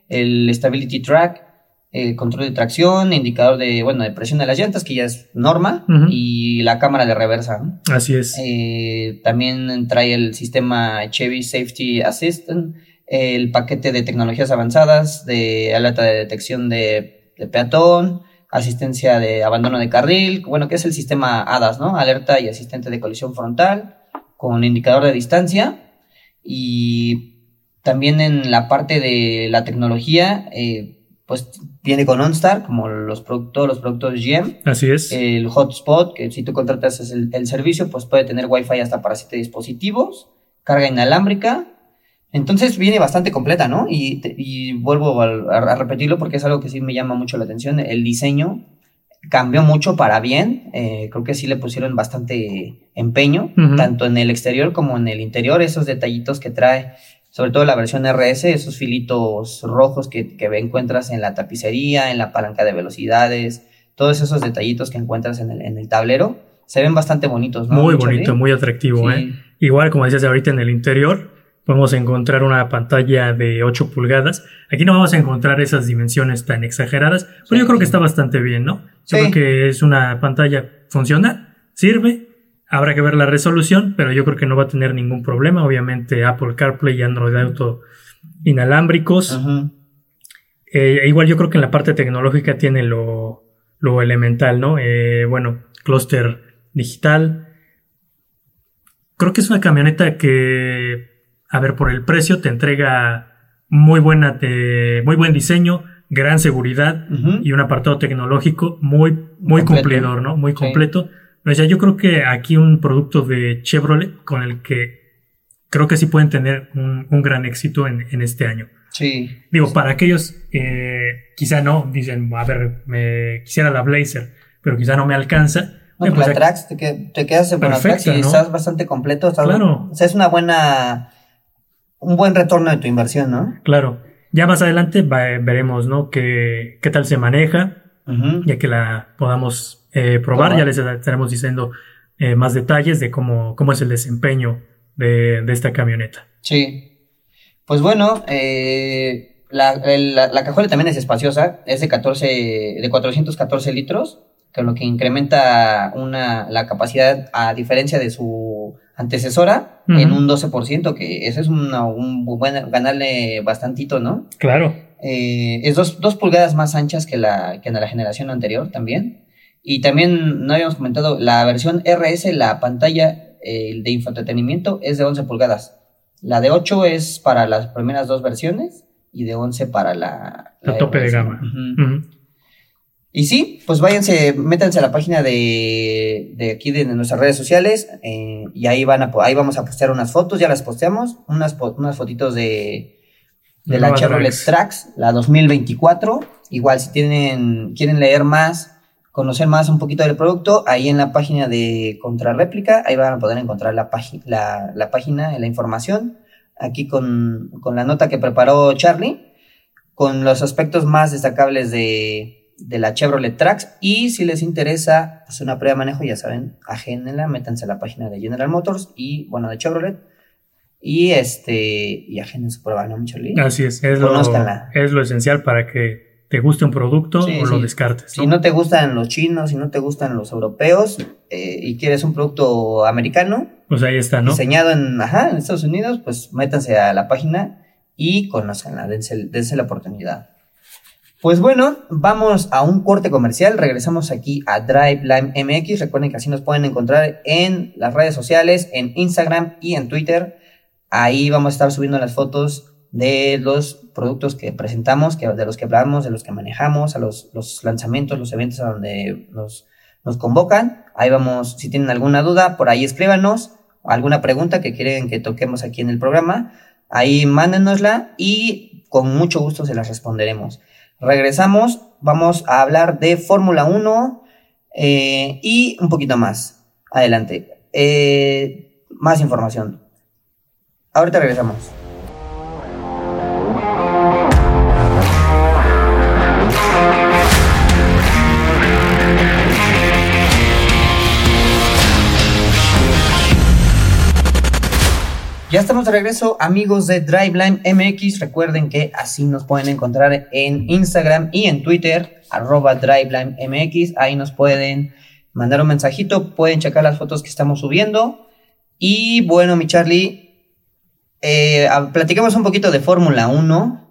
el Stability Track, el control de tracción, indicador de, bueno, de presión de las llantas, que ya es norma, y la cámara de reversa. Así es. Eh, también trae el sistema Chevy Safety Assistant, el paquete de tecnologías avanzadas, de alerta de detección de, de peatón, asistencia de abandono de carril, bueno, que es el sistema ADAS, ¿no? Alerta y asistente de colisión frontal, con indicador de distancia y también en la parte de la tecnología, eh, pues viene con OnStar, como los todos los productos GM. Así es. El hotspot, que si tú contratas el, el servicio, pues puede tener Wi-Fi hasta para siete dispositivos, carga inalámbrica. Entonces viene bastante completa, ¿no? Y, vuelvo a, repetirlo porque es algo que sí me llama mucho la atención. El diseño cambió mucho para bien. Eh, creo que sí le pusieron bastante empeño, tanto en el exterior como en el interior. Esos detallitos que trae, sobre todo la versión RS, esos filitos rojos que, que encuentras en la tapicería, en la palanca de velocidades, todos esos detallitos que encuentras en el, en el tablero, se ven bastante bonitos. Muy bonito, muy atractivo. ¿eh? Igual, como decías ahorita en el interior, podemos encontrar una pantalla de 8 pulgadas. Aquí no vamos a encontrar esas dimensiones tan exageradas, pero yo creo que está bastante bien, ¿no? Yo creo que es una pantalla funcional, sirve, habrá que ver la resolución, pero yo creo que no va a tener ningún problema. Obviamente Apple CarPlay y Android Auto inalámbricos. Eh, igual yo creo que en la parte tecnológica tiene lo, lo elemental, ¿no? Eh, bueno, clúster digital. Creo que es una camioneta que a ver, por el precio te entrega muy, buena, muy buen diseño, gran seguridad y un apartado tecnológico muy, muy cumplidor, ¿no? Muy completo. O sea, yo creo que aquí un producto de Chevrolet con el que creo que sí pueden tener un, gran éxito en, este año. Sí. Digo, para aquellos, eh, quizá no, dicen, a ver, me quisiera la Blazer, pero quizá no me alcanza. No, pues la Trax, te, quedas en Trax y estás bastante completo. claro. O sea, es una buena un buen retorno de tu inversión, ¿no? Claro. Ya más adelante veremos, ¿no? Qué, qué tal se maneja, ya que la podamos eh, probar. Ya les estaremos diciendo eh, más detalles de cómo, cómo es el desempeño de, esta camioneta. Sí. Pues bueno, eh, la, la, cajuela también es espaciosa, es de 14, de 414 litros, con lo que incrementa una, la capacidad a diferencia de su antecesora en un 12%, que ese es un buen ganarle bastantito, ¿no? Claro. Eh, es dos, dos, pulgadas más anchas que la, que en la generación anterior también. Y también, no habíamos comentado, la versión RS, la pantalla eh, de infoentretenimiento es de 11 pulgadas. La de 8 es para las primeras dos versiones y de 11 para la... La, tope de gama. Y sí, pues váyanse, métanse a la página de, de aquí de, nuestras redes sociales eh, y ahí van a, ahí vamos a postear unas fotos, ya las posteamos, unas, unas fotitos de, de la Chevrolet Trax, la 2024. Igual si tienen, quieren leer más, conocer más un poquito del producto, ahí en la página de Contrarréplica, ahí van a poder encontrar la, la, la página, la información, aquí con, con la nota que preparó Charlie, con los aspectos más destacables de de la Chevrolet Trax. Y si les interesa pues una prueba de manejo, ya saben, agéndenla, métanse a la página de General Motors y, bueno, de Chevrolet. Y este, y agenden su prueba, ¿no, Michelin? Así es, es lo, es lo esencial para que te guste un producto o lo descartes. Si no te gustan los chinos, si no te gustan los europeos eh, y quieres un producto americano, pues ahí está, ¿no? Diseñado en, ajá, en Estados Unidos, pues métanse a la página y conozcanla, dense, dense la oportunidad. Pues bueno, vamos a un corte comercial. Regresamos aquí a Drive Line MX. Recuerden que así nos pueden encontrar en las redes sociales, en Instagram y en Twitter. Ahí vamos a estar subiendo las fotos de los productos que presentamos, que, de los que hablamos, de los que manejamos, a los, lanzamientos, los eventos a donde nos, nos convocan. Ahí vamos, si tienen alguna duda, por ahí escríbanos, alguna pregunta que quieren que toquemos aquí en el programa. Ahí mándenosla y con mucho gusto se las responderemos. Regresamos, vamos a hablar de Fórmula 1 eh, y un poquito más. Adelante. Eh, más información. Ahorita regresamos. Ya estamos de regreso, amigos de Driveline MX. Recuerden que así nos pueden encontrar en Instagram y en Twitter, arroba Driveline MX. Ahí nos pueden mandar un mensajito, pueden checar las fotos que estamos subiendo. Y bueno, mi Charlie, eh, platicamos un poquito de Fórmula 1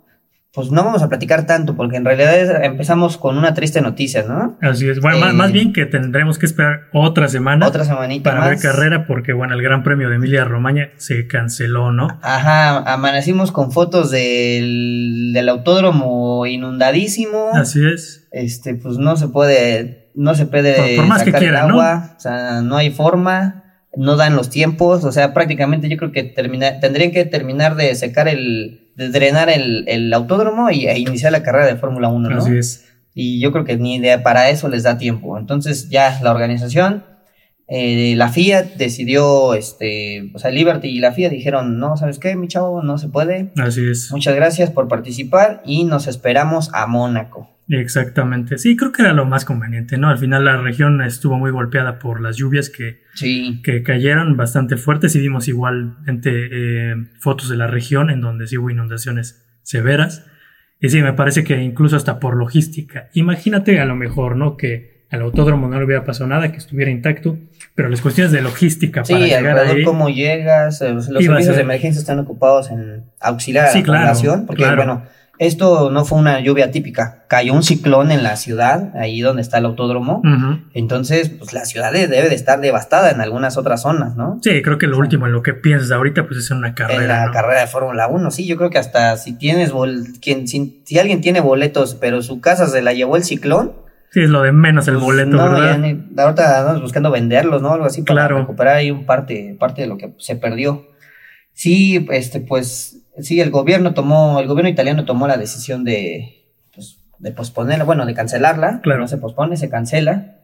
pues no vamos a platicar tanto, porque en realidad empezamos con una triste noticia, ¿no? Así es. Bueno, más, eh, bien que tendremos que esperar otra semana. Otra semanita. Para ver carrera, porque bueno, el Gran Premio de Emilia Romagna se canceló, ¿no? Ajá, amanecimos con fotos del, del autódromo inundadísimo. Así es. Este, pues no se puede, no se puede por, más que quiera, agua, o sea, no hay forma, no dan los tiempos, o sea, prácticamente yo creo que termina, tendrían que terminar de secar el de drenar el, autódromo y, e iniciar la carrera de Fórmula 1, ¿no? Así es. Y yo creo que ni idea para eso les da tiempo. Entonces ya la organización, eh, la FIA decidió, este, o sea, Liberty y la FIA dijeron, no, ¿sabes qué, mi chavo? No se puede. Así es. Muchas gracias por participar y nos esperamos a Mónaco. Exactamente, sí, creo que era lo más conveniente, ¿no? Al final la región estuvo muy golpeada por las lluvias que, que cayeron bastante fuertes y vimos igualmente eh, fotos de la región en donde sí hubo inundaciones severas. Y sí, me parece que incluso hasta por logística. Imagínate a lo mejor, ¿no? Que al autódromo no le hubiera pasado nada, que estuviera intacto, pero las cuestiones de logística sí, para llegar ahí, cómo llegas, los, servicios de emergencia están ocupados en auxiliar a la población, porque bueno esto no fue una lluvia típica. Cayó un ciclón en la ciudad, ahí donde está el autódromo. Entonces, pues la ciudad debe de estar devastada en algunas otras zonas, ¿no? Sí, creo que lo último en lo que piensas ahorita, pues es en una carrera. En la carrera de Fórmula 1, sí, yo creo que hasta si tienes, quien, si, alguien tiene boletos, pero su casa se la llevó el ciclón. Sí, es lo de menos el pues, boleto, no, ¿verdad? ahorita andamos buscando venderlos, ¿no? Algo así para recuperar ahí un parte, parte de lo que se perdió. Sí, este, pues sí, el gobierno tomó, el gobierno italiano tomó la decisión de, pues, de posponerla, bueno, de cancelarla. Claro. No se pospone, se cancela.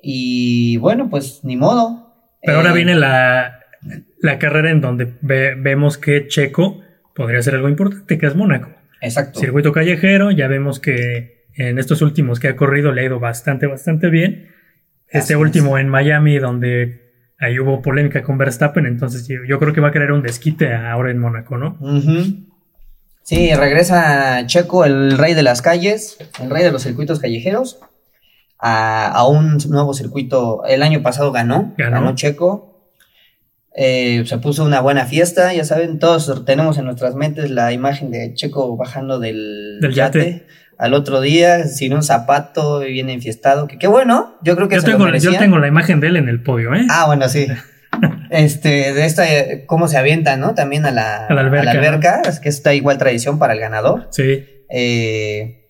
Y bueno, pues ni modo. Pero ahora eh, viene la, la carrera en donde vemos que Checo podría ser algo importante, que es Mónaco. Exacto. Circuito callejero, ya vemos que en estos últimos que ha corrido le ha ido bastante, bastante bien. Este último en Miami, donde ahí hubo polémica con Verstappen, entonces yo, creo que va a querer un desquite ahora en Mónaco, ¿no? Sí, regresa Checo, el rey de las calles, el rey de los circuitos callejeros, a, un nuevo circuito. El año pasado ganó, ganó, Checo. Eh, se puso una buena fiesta, ya saben, todos tenemos en nuestras mentes la imagen de Checo bajando del, yate al otro día sin un zapato y bien enfiestado. Que qué bueno, yo creo que yo tengo, yo tengo la imagen de él en el podio, ¿eh? Ah, bueno, sí. este, de esta, cómo se avienta, ¿no? También a la, alberca, es que está igual tradición para el ganador. Sí. Eh,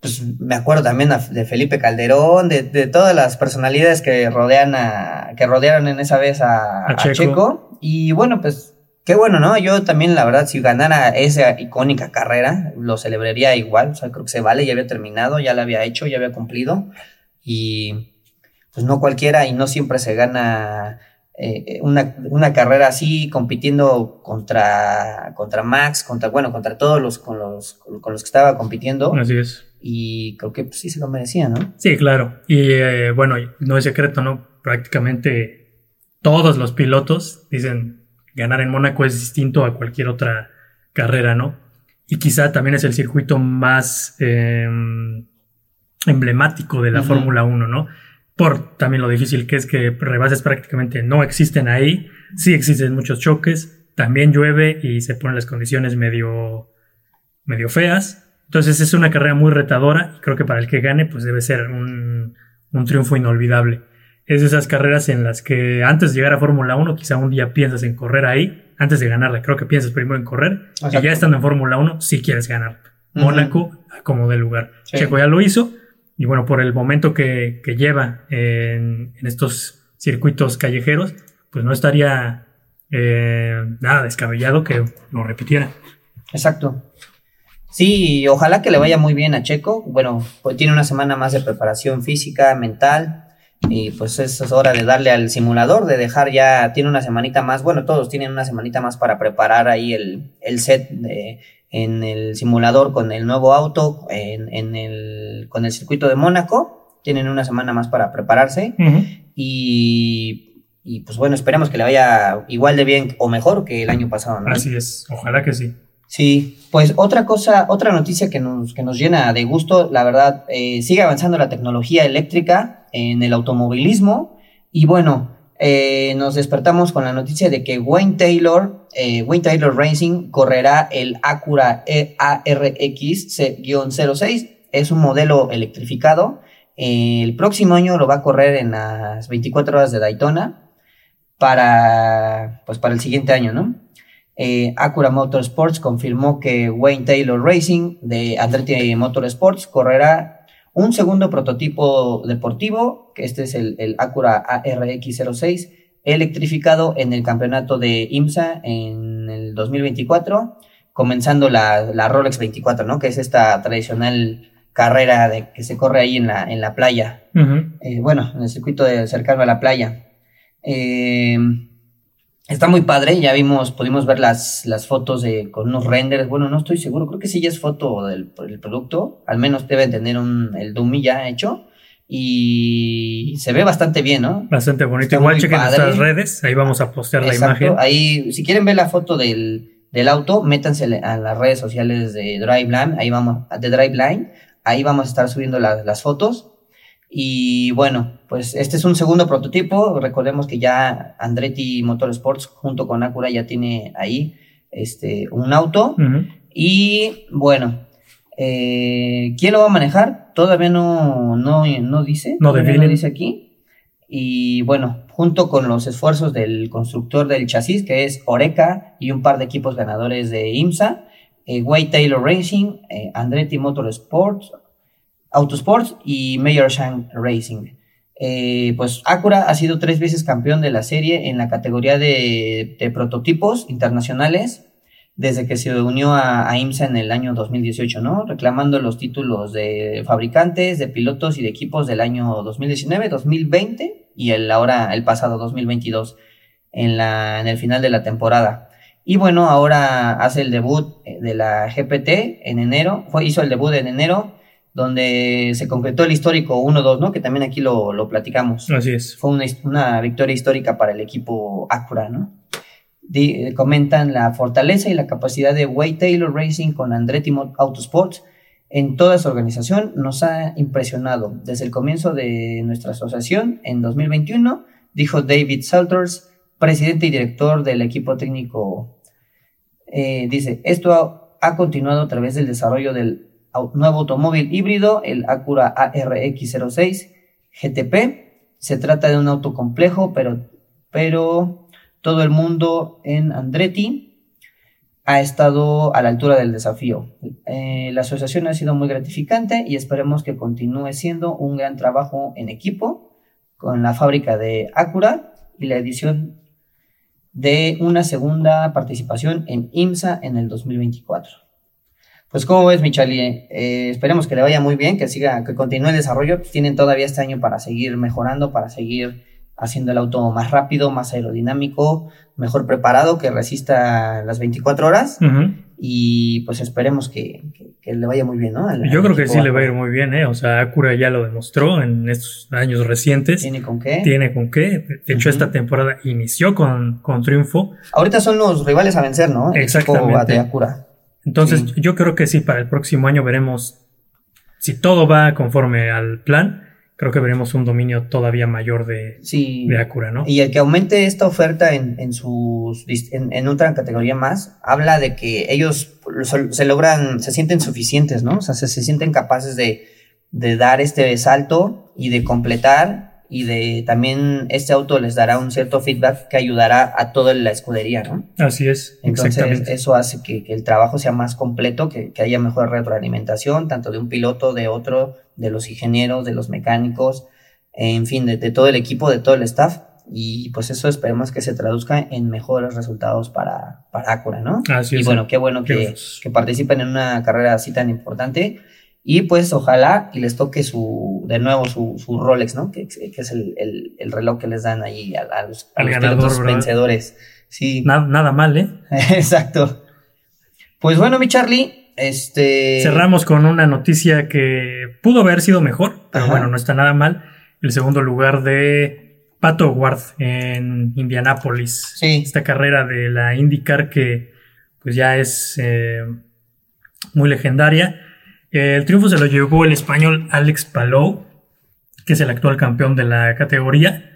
pues me acuerdo también de Felipe Calderón, de, de, todas las personalidades que rodean a, que rodearon en esa vez a, Checo. Y bueno, pues qué bueno, ¿no? Yo también, la verdad, si ganara esa icónica carrera, lo celebraría igual. O sea, creo que se vale, ya había terminado, ya la había hecho, ya había cumplido. Y pues no cualquiera y no siempre se gana eh, una, una, carrera así compitiendo contra, contra Max, contra, bueno, contra todos los con, los con los que estaba compitiendo. Así es y creo que pues, sí se lo merecía, ¿no? Sí, claro. Y eh, bueno, no es secreto, ¿no? Prácticamente todos los pilotos dicen ganar en Mónaco es distinto a cualquier otra carrera, ¿no? Y quizá también es el circuito más em, emblemático de la Fórmula 1, ¿no? Por también lo difícil que es que rebases prácticamente no existen ahí, sí existen muchos choques, también llueve y se ponen las condiciones medio, medio feas, entonces es una carrera muy retadora y creo que para el que gane pues debe ser un, triunfo inolvidable. Es esas carreras en las que antes de llegar a Fórmula 1 quizá un día piensas en correr ahí, antes de ganarla creo que piensas primero en correr y ya estando en Fórmula 1 sí quieres ganar. Mónaco como de lugar. Checo ya lo hizo y bueno, por el momento que, lleva en, estos circuitos callejeros, pues no estaría eh, nada descabellado que lo repitiera. Exacto. Sí, ojalá que le vaya muy bien a Checo. Bueno, pues tiene una semana más de preparación física, mental. Y pues es hora de darle al simulador, de dejar ya, tiene una semanita más, bueno, todos tienen una semanita más para preparar ahí el, set de, en el simulador con el nuevo auto, en, el, con el circuito de Mónaco. Tienen una semana más para prepararse. y, y pues bueno, esperemos que le vaya igual de bien o mejor que el año pasado. ¿no? Así es, ojalá que sí. Sí, pues otra cosa, otra noticia que nos, que nos llena de gusto, la verdad, eh, sigue avanzando la tecnología eléctrica en el automovilismo y bueno, eh, nos despertamos con la noticia de que Wayne Taylor, eh, Wayne Taylor Racing correrá el Acura ARX-06, es un modelo electrificado, el próximo año lo va a correr en las 24 horas de Daytona para, pues para el siguiente año, ¿no? Eh, Acura Motorsports confirmó que Wayne Taylor Racing de Andretti Motorsports correrá un segundo prototipo deportivo, que este es el, Acura ARX06, electrificado en el campeonato de IMSA en el 2024, comenzando la, Rolex 24, ¿no? Que es esta tradicional carrera de, que se corre ahí en la, en la playa. Eh, bueno, en el circuito de cercano a la playa. Eh, Está muy padre, ya vimos, pudimos ver las, las fotos de, con unos renders. Bueno, no estoy seguro, creo que sí ya es foto del, producto. Al menos deben tener un, el dummy ya hecho. Y se ve bastante bien, ¿no? Bastante bonito. Igual chequen nuestras redes, ahí vamos a postear la imagen. Ahí, si quieren ver la foto del, del auto, métanse a las redes sociales de Driveline, ahí vamos, de Driveline, ahí vamos a estar subiendo las fotos. Y bueno, pues este es un segundo prototipo. Recordemos que ya Andretti Motorsports junto con Acura ya tiene ahí este, un auto. Y bueno, eh, ¿quién lo va a manejar? Todavía no, no, no dice. No, no dice aquí. Y bueno, junto con los esfuerzos del constructor del chasis, que es Oreca, y un par de equipos ganadores de IMSA, eh, Way Taylor Racing, eh, Andretti Motorsports, Autosports y Mayor Shang Racing. Eh, pues Acura ha sido tres veces campeón de la serie en la categoría de, prototipos internacionales desde que se unió a, IMSA en el año 2018, ¿no? Reclamando los títulos de fabricantes, de pilotos y de equipos del año 2019, 2020 y el ahora, el pasado 2022 en, la, en el final de la temporada. Y bueno, ahora hace el debut de la GPT en enero, fue, hizo el debut en enero donde se concretó el histórico 1-2, ¿no? Que también aquí lo, lo, platicamos. Así es. Fue una, una, victoria histórica para el equipo Acura, ¿no? comentan la fortaleza y la capacidad de Way Taylor Racing con Andretti Autosports en toda su organización. Nos ha impresionado desde el comienzo de nuestra asociación en 2021, dijo David Salters, presidente y director del equipo técnico. Eh, dice, esto ha continuado a través del desarrollo del nuevo automóvil híbrido, el Acura ARX06 GTP. Se trata de un auto complejo, pero, pero todo el mundo en Andretti ha estado a la altura del desafío. Eh, la asociación ha sido muy gratificante y esperemos que continúe siendo un gran trabajo en equipo con la fábrica de Acura y la edición de una segunda participación en IMSA en el 2024. Pues como ves, Michali, eh, esperemos que le vaya muy bien, que siga, que continúe el desarrollo. Tienen todavía este año para seguir mejorando, para seguir haciendo el auto más rápido, más aerodinámico, mejor preparado, que resista las 24 horas. Y pues esperemos que, le vaya muy bien, ¿no? Yo creo que sí le va a ir muy bien, ¿eh? O sea, Acura ya lo demostró en estos años recientes. ¿Tiene con qué? Tiene con qué. De hecho, esta temporada inició con, con triunfo. Ahorita son los rivales a vencer, ¿no? Exactamente. de Acura. Entonces, yo creo que sí, para el próximo año veremos si todo va conforme al plan creo que veremos un dominio todavía mayor de, de Acura, ¿no? Y el que aumente esta oferta en, en sus en, otra categoría más, habla de que ellos se logran, se sienten suficientes, ¿no? O sea, se, se sienten capaces de, de dar este salto y de completar y de también este auto les dará un cierto feedback que ayudará a toda la escudería, ¿no? Así es. Entonces eso hace que, el trabajo sea más completo, que, haya mejor retroalimentación, tanto de un piloto, de otro, de los ingenieros, de los mecánicos, en fin, de, todo el equipo, de todo el staff. Y pues eso esperemos que se traduzca en mejores resultados para, para Acura, ¿no? Así es. Y bueno, qué bueno que, que participen en una carrera así tan importante y pues ojalá y les toque su, de nuevo su, su Rolex, ¿no? Que, que es el, el, el, reloj que les dan ahí a, los, a vencedores. Sí. Nada, nada mal, ¿eh? Exacto. Pues bueno, mi Charlie, este... Cerramos con una noticia que pudo haber sido mejor, pero bueno, no está nada mal. El segundo lugar de Pato Ward en Indianápolis. Sí. Esta carrera de la IndyCar que pues ya es eh, muy legendaria el triunfo se lo llevó el español Alex Palou, que es el actual campeón de la categoría.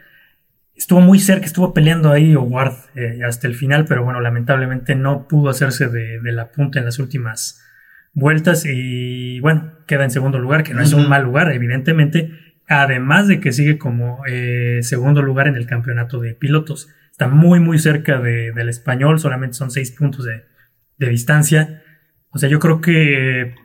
Estuvo muy cerca, estuvo peleando ahí Howard eh, hasta el final, pero bueno, lamentablemente no pudo hacerse de, la punta en las últimas vueltas y bueno, queda en segundo lugar, que no es un mal lugar, evidentemente, además de que sigue como eh, segundo lugar en el campeonato de pilotos. Está muy, muy cerca del español, solamente son seis puntos de, de distancia. O sea, yo creo que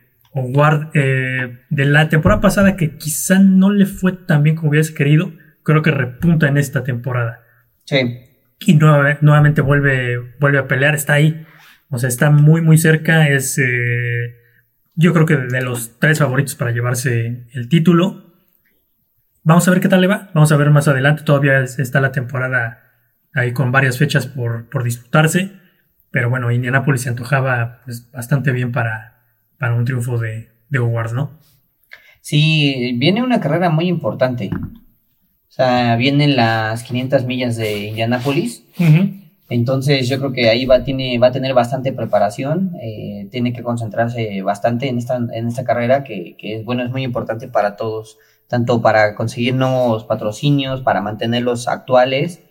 Ward eh, de la temporada pasada que quizá no le fue tan bien como hubiese querido, creo que repunta en esta temporada. Sí. Y nuevamente vuelve, vuelve a pelear, está ahí. O sea, está muy, muy cerca. Es, eh, yo creo que de los tres favoritos para llevarse el título. Vamos a ver qué tal le va. Vamos a ver más adelante. Todavía está la temporada ahí con varias fechas por, por disputarse. Pero bueno, Indianapolis se antojaba pues, bastante bien para, para un triunfo de, de Howard, ¿no? Sí, viene una carrera muy importante. O sea, vienen las 500 millas de Indianápolis. Entonces yo creo que ahí va, tiene, va a tener bastante preparación, eh, tiene que concentrarse bastante en esta, en esta carrera que, que, bueno, es muy importante para todos, tanto para conseguir nuevos patrocinios, para mantenerlos actuales,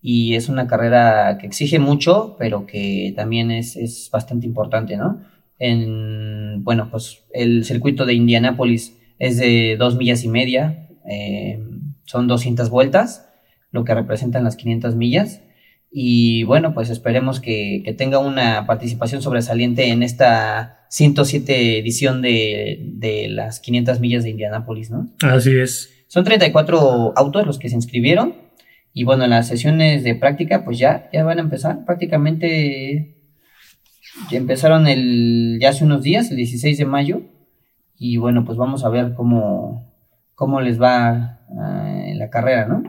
y es una carrera que exige mucho, pero que también es, es bastante importante, ¿no? En, bueno, pues el circuito de Indianápolis es de dos millas y media, eh, son 200 vueltas, lo que representan las 500 millas. Y bueno, pues esperemos que, tenga una participación sobresaliente en esta 107 edición de, las 500 millas de Indianápolis, ¿no? Así es. Son 34 autos los que se inscribieron. Y bueno, las sesiones de práctica, pues ya, ya van a empezar. Prácticamente empezaron el, ya hace unos días, el 16 de mayo, y bueno, pues vamos a ver cómo, cómo les va ah, en la carrera, ¿no?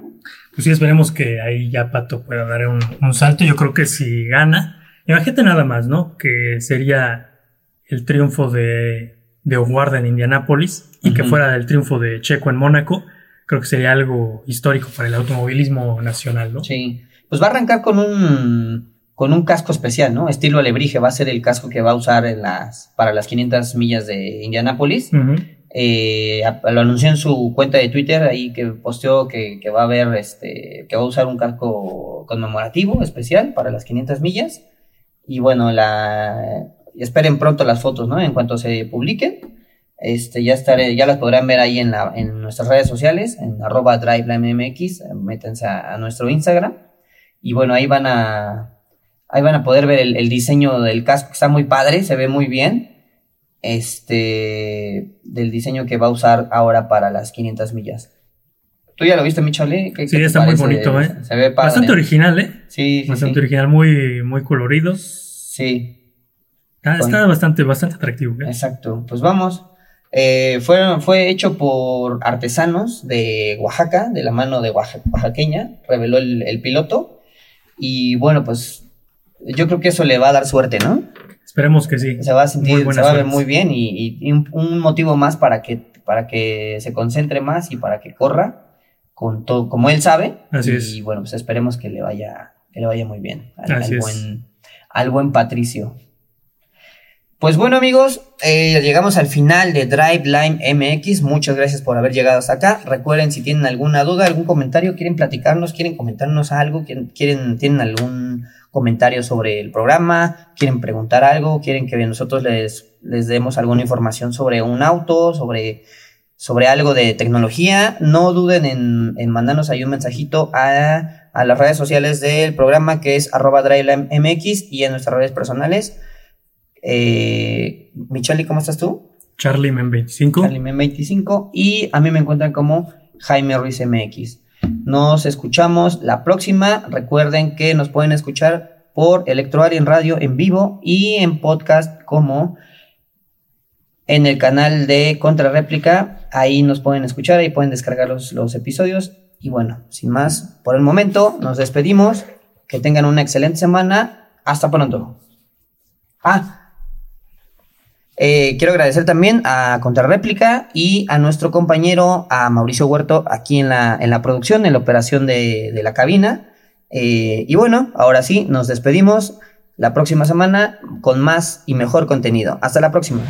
Pues sí, esperemos que ahí ya Pato pueda dar un, salto. Yo creo que si gana, imagínate nada más, ¿no? Que sería el triunfo de, de Howard en Indianápolis y que fuera el triunfo de Checo en Mónaco. Creo que sería algo histórico para el automovilismo nacional, ¿no? Sí. Pues va a arrancar con un con un casco especial, ¿no? Estilo alebrije va a ser el casco que va a usar en las, para las 500 millas de Indianápolis. Eh, lo anunció en su cuenta de Twitter, ahí que posteó que, va a haber, este, que va a usar un casco conmemorativo especial para las 500 millas. Y bueno, la, esperen pronto las fotos, ¿no? En cuanto se publiquen. Este, ya estaré, ya las podrán ver ahí en, la, en nuestras redes sociales, en arroba drive métanse a nuestro Instagram. Y bueno, ahí van a, Ahí van a poder ver el, diseño del casco, está muy padre, se ve muy bien. Este, del diseño que va a usar ahora para las 500 millas. ¿Tú ya lo viste, Michole? sí, está muy bonito, ¿eh? Se ve padre. Bastante original, ¿eh? Sí, sí Bastante original, muy, muy colorido. Sí. Está, bastante, bastante atractivo. ¿eh? Exacto. Pues vamos. Eh, fue, fue hecho por artesanos de Oaxaca, de la mano de oaxaqueña, reveló el piloto. Y bueno, pues yo creo que eso le va a dar suerte, ¿no? Esperemos que sí. Se va a sentir, se va a ver muy bien y, un, motivo más para que, para que se concentre más y para que corra con todo, como él sabe. Así y, es. Y bueno, pues esperemos que le vaya, que le vaya muy bien al, buen, al buen Patricio. Pues bueno amigos, eh, llegamos al final de Drive Line MX. Muchas gracias por haber llegado hasta acá. Recuerden si tienen alguna duda, algún comentario, quieren platicarnos, quieren comentarnos algo, quieren, tienen algún comentario sobre el programa, quieren preguntar algo, quieren que nosotros les, les demos alguna información sobre un auto, sobre, sobre algo de tecnología, no duden en, en mandarnos ahí un mensajito a, a, las redes sociales del programa que es arroba MX y en nuestras redes personales. Eh, Michelle, ¿cómo estás tú? Charlie Men 25. Charlie Men 25. Y a mí me encuentran como Jaime Ruiz MX. Nos escuchamos la próxima. Recuerden que nos pueden escuchar por en Radio en vivo y en podcast como en el canal de Contrarréplica. Ahí nos pueden escuchar, ahí pueden descargar los, los episodios. Y bueno, sin más, por el momento nos despedimos. Que tengan una excelente semana. Hasta pronto. Ah, eh, quiero agradecer también a Contrarréplica y a nuestro compañero, a Mauricio Huerto, aquí en la, en la producción, en la operación de, la cabina. Eh, y bueno, ahora sí, nos despedimos la próxima semana con más y mejor contenido. Hasta la próxima.